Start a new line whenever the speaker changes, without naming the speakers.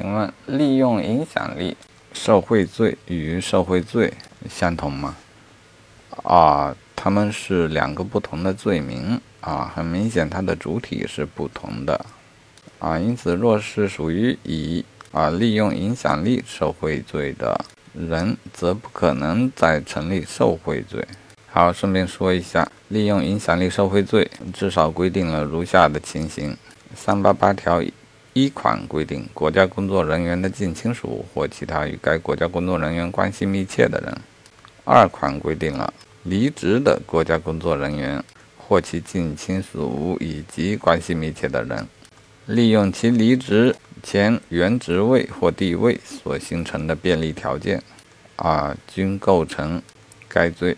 请问利用影响力受贿罪与受贿罪相同吗？啊，他们是两个不同的罪名啊，很明显它的主体是不同的啊，因此若是属于以啊利用影响力受贿罪的人，则不可能再成立受贿罪。好，顺便说一下，利用影响力受贿罪至少规定了如下的情形：三八八条。一款规定，国家工作人员的近亲属或其他与该国家工作人员关系密切的人；二款规定了离职的国家工作人员或其近亲属以及关系密切的人，利用其离职前原职位或地位所形成的便利条件，啊，均构成该罪。